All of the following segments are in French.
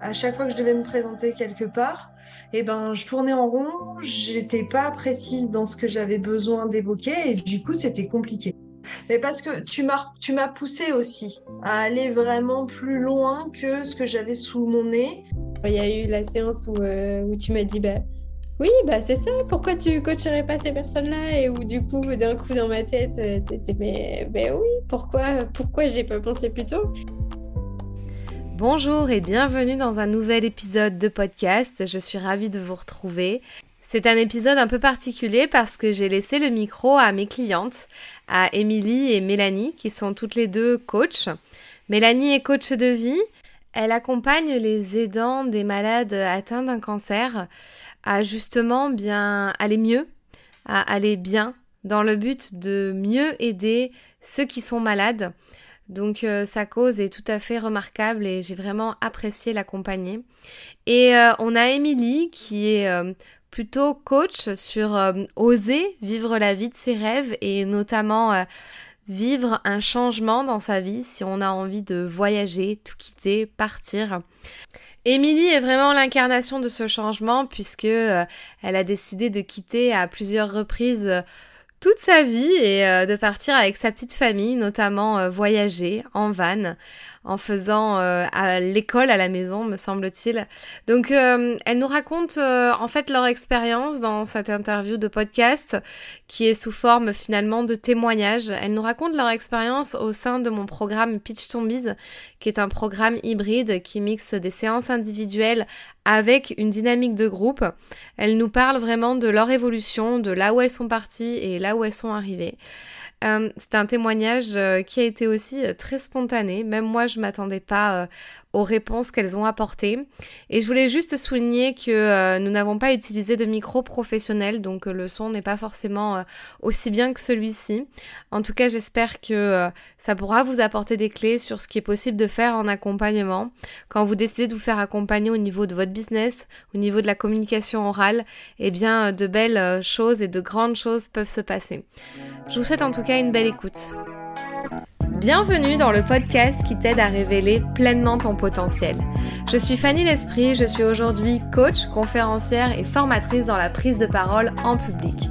À chaque fois que je devais me présenter quelque part, eh ben, je tournais en rond, j'étais pas précise dans ce que j'avais besoin d'évoquer et du coup, c'était compliqué. Mais parce que tu m'as, tu poussé aussi à aller vraiment plus loin que ce que j'avais sous mon nez. Il y a eu la séance où, euh, où tu m'as dit, bah, oui, bah c'est ça, pourquoi tu coacherais pas ces personnes-là? Et où du coup, d'un coup dans ma tête, euh, c'était, mais, mais oui, pourquoi, pourquoi j'ai pas pensé plus tôt? Bonjour et bienvenue dans un nouvel épisode de podcast. Je suis ravie de vous retrouver. C'est un épisode un peu particulier parce que j'ai laissé le micro à mes clientes, à Émilie et Mélanie, qui sont toutes les deux coachs. Mélanie est coach de vie. Elle accompagne les aidants des malades atteints d'un cancer à justement bien aller mieux, à aller bien, dans le but de mieux aider ceux qui sont malades donc euh, sa cause est tout à fait remarquable et j'ai vraiment apprécié l'accompagner. Et euh, on a Émilie qui est euh, plutôt coach sur oser vivre la vie de ses rêves et notamment vivre un changement dans sa vie si on a envie de voyager, tout quitter, partir. Émilie est vraiment l'incarnation de ce changement puisque elle a décidé de quitter à plusieurs reprises toute sa vie et euh, de partir avec sa petite famille, notamment euh, voyager en van, en faisant euh, à l'école à la maison, me semble-t-il. Donc, euh, elles nous racontent euh, en fait leur expérience dans cette interview de podcast qui est sous forme finalement de témoignage. Elles nous racontent leur expérience au sein de mon programme Pitch Tombies, qui est un programme hybride qui mixe des séances individuelles avec une dynamique de groupe. Elles nous parlent vraiment de leur évolution, de là où elles sont parties et là où elles sont arrivées. Euh, c'est un témoignage qui a été aussi très spontané. Même moi, m'attendais pas aux réponses qu'elles ont apportées. Et je voulais juste souligner que euh, nous n'avons pas utilisé de micro professionnel, donc euh, le son n'est pas forcément euh, aussi bien que celui-ci. En tout cas, j'espère que ça pourra vous apporter des clés sur ce qui est possible de faire en accompagnement. Quand vous décidez de vous faire accompagner au niveau de votre business, au niveau de la communication orale, eh bien, de belles choses et de grandes choses peuvent se passer. Je vous souhaite en tout cas une belle écoute. Bienvenue dans le podcast qui t'aide à révéler pleinement ton potentiel. Je suis Fanny L'Esprit, je suis aujourd'hui coach, conférencière et formatrice dans la prise de parole en public.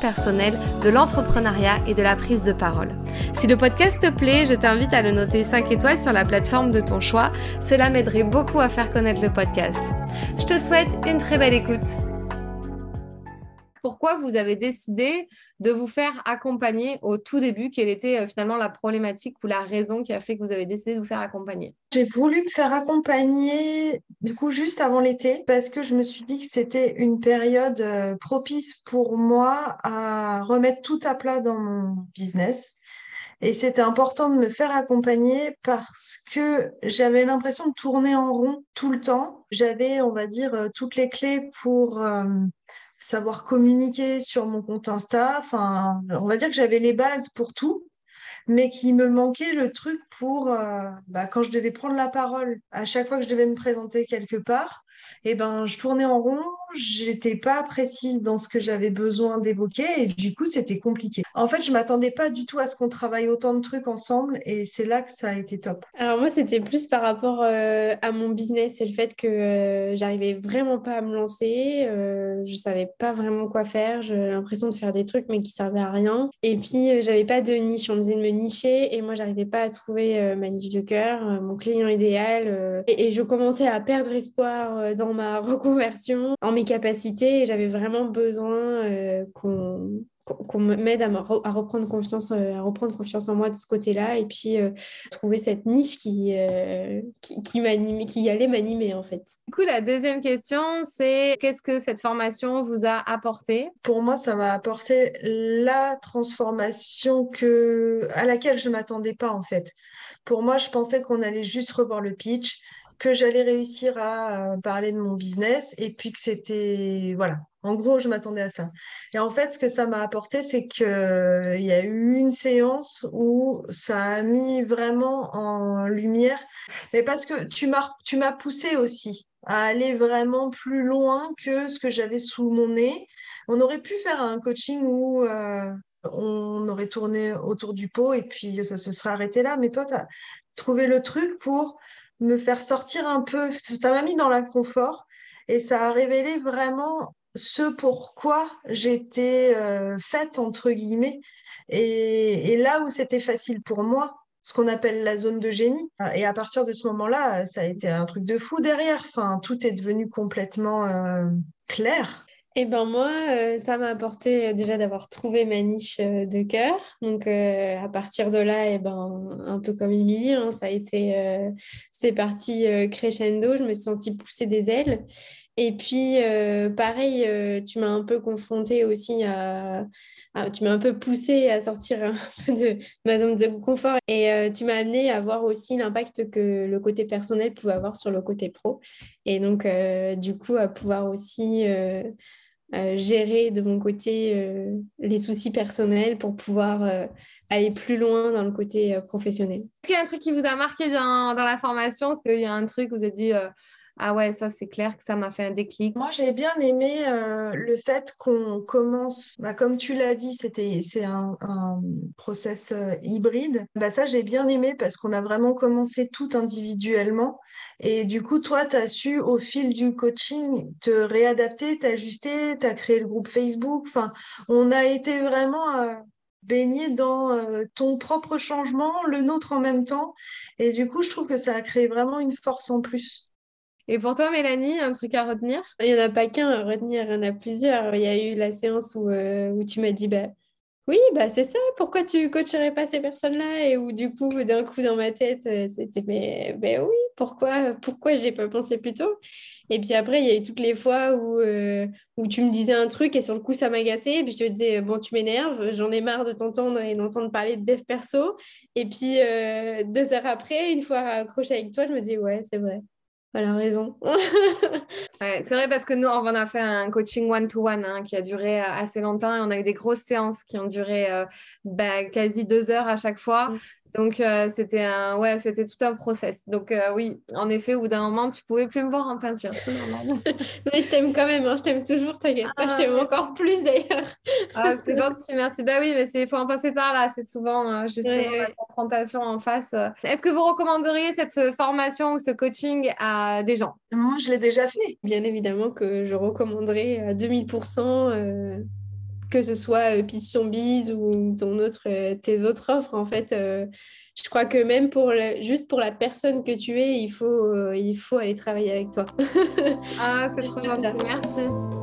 personnel, de l'entrepreneuriat et de la prise de parole. Si le podcast te plaît, je t'invite à le noter 5 étoiles sur la plateforme de ton choix. Cela m'aiderait beaucoup à faire connaître le podcast. Je te souhaite une très belle écoute pourquoi vous avez décidé de vous faire accompagner au tout début? Quelle était euh, finalement la problématique ou la raison qui a fait que vous avez décidé de vous faire accompagner? J'ai voulu me faire accompagner du coup juste avant l'été parce que je me suis dit que c'était une période euh, propice pour moi à remettre tout à plat dans mon business. Et c'était important de me faire accompagner parce que j'avais l'impression de tourner en rond tout le temps. J'avais, on va dire, euh, toutes les clés pour savoir communiquer sur mon compte Insta. Enfin, on va dire que j'avais les bases pour tout, mais qu'il me manquait le truc pour euh, bah, quand je devais prendre la parole, à chaque fois que je devais me présenter quelque part, eh ben, je tournais en rond, j'étais pas précise dans ce que j'avais besoin d'évoquer et du coup, c'était compliqué. En fait, je m'attendais pas du tout à ce qu'on travaille autant de trucs ensemble et c'est là que ça a été top. Alors moi, c'était plus par rapport euh, à mon business et le fait que euh, j'arrivais vraiment pas à me lancer, euh, je savais pas vraiment quoi faire, j'avais l'impression de faire des trucs mais qui servaient à rien et puis j'avais pas de niche, on me disait de me nicher et moi, j'arrivais pas à trouver ma niche de cœur, mon client idéal et, je commençais à perdre espoir dans ma reconversion, en capacités, et j'avais vraiment besoin euh, qu'on qu'on m'aide à, à, reprendre confiance euh, à reprendre confiance en moi de ce côté-là et puis euh, trouver cette niche qui qui, qui, qui allait m'animer en fait. Du coup la deuxième question c'est qu'est-ce que cette formation vous a apporté? Pour moi ça m'a apporté la transformation que à laquelle je m'attendais pas en fait. Pour moi je pensais qu'on allait juste revoir le pitch que j'allais réussir à euh, parler de mon business et puis que c'était, voilà, en gros, je m'attendais à ça. Et en fait, ce que ça m'a apporté, c'est qu'il il y a eu une séance où ça a mis vraiment en lumière, mais parce que tu m'as, tu m'as poussé aussi à aller vraiment plus loin que ce que j'avais sous mon nez. On aurait pu faire un coaching où euh, on aurait tourné autour du pot et puis ça se serait arrêté là. Mais toi, tu as trouvé le truc pour me faire sortir un peu. Ça m'a mis dans l'inconfort et ça a révélé vraiment ce pourquoi j'étais euh, faite, entre guillemets. Et, là où c'était facile pour moi, ce qu'on appelle la zone de génie. Et à partir de ce moment-là, ça a été un truc de fou derrière. Enfin, tout est devenu complètement euh, clair. Eh ben moi, euh, ça m'a apporté déjà d'avoir trouvé ma niche de cœur. Donc à partir de là, eh ben un peu comme Émilie, hein, ça a été, c'est parti crescendo. Je me suis sentie pousser des ailes. Et puis, euh, pareil, euh, tu m'as un peu confronté aussi à, Tu m'as un peu poussé à sortir un peu de, ma zone de confort et euh, tu m'as amené à voir aussi l'impact que le côté personnel pouvait avoir sur le côté pro. Et donc, du coup, à pouvoir aussi gérer de mon côté les soucis personnels pour pouvoir aller plus loin dans le côté professionnel. Est-ce qu'il y a un truc qui vous a marqué dans, dans la formation? Est-ce qu'il y a un truc où vous avez dit ah ouais, ça c'est clair que ça m'a fait un déclic. Moi j'ai bien aimé euh, le fait qu'on commence, bah, comme tu l'as dit, c'était c'est un, un, process euh, hybride. Bah, ça j'ai bien aimé parce qu'on a vraiment commencé tout individuellement. Et du coup, toi, tu as su au fil du coaching te réadapter, t'ajuster, tu as créé le groupe Facebook. Enfin, on a été vraiment euh, baigné dans ton propre changement, le nôtre en même temps. Et du coup, je trouve que ça a créé vraiment une force en plus. Et pour toi, Mélanie, un truc à retenir? Il n'y en a pas qu'un à retenir, il y en a plusieurs. Il y a eu la séance où, euh, où tu m'as dit, bah, oui, bah, c'est ça, pourquoi tu coacherais pas ces personnes-là? Et où du coup, d'un coup, dans ma tête, euh, c'était, mais, mais oui, pourquoi, pourquoi j'ai pas pensé plus tôt? Et puis après, il y a eu toutes les fois où, euh, où tu me disais un truc et sur le coup, ça m'agaçait. Et puis je te disais, bon, tu m'énerves, j'en ai marre de t'entendre et d'entendre parler de dev perso. Et puis, deux heures après, une fois accroché avec toi, je me dis, ouais, c'est vrai. Elle a raison. c'est vrai parce que nous, on a fait un coaching one-to-one hein, qui a duré euh, assez longtemps et on a eu des grosses séances qui ont duré euh, bah, quasi deux heures à chaque fois. Donc, euh, c'était un, ouais, c'était tout un process. Donc, euh, oui, en effet, au bout d'un moment, tu pouvais plus me voir en peinture. mais je t'aime quand même, hein, je t'aime toujours, t'inquiète pas, je ah, t'aime encore plus d'ailleurs. ah, c'est gentil, merci. Bah oui, mais il faut en passer par là. C'est souvent euh, justement la confrontation en face. Est-ce que vous recommanderiez cette formation ou ce coaching à des gens? Moi, je l'ai déjà fait. Bien évidemment que je recommanderais à 2000% que ce soit euh, Biz ou ton autre, euh, tes autres offres, en fait, euh, je crois que même pour juste pour la personne que tu es, il faut, il faut aller travailler avec toi. ah, c'est trop gentil, merci.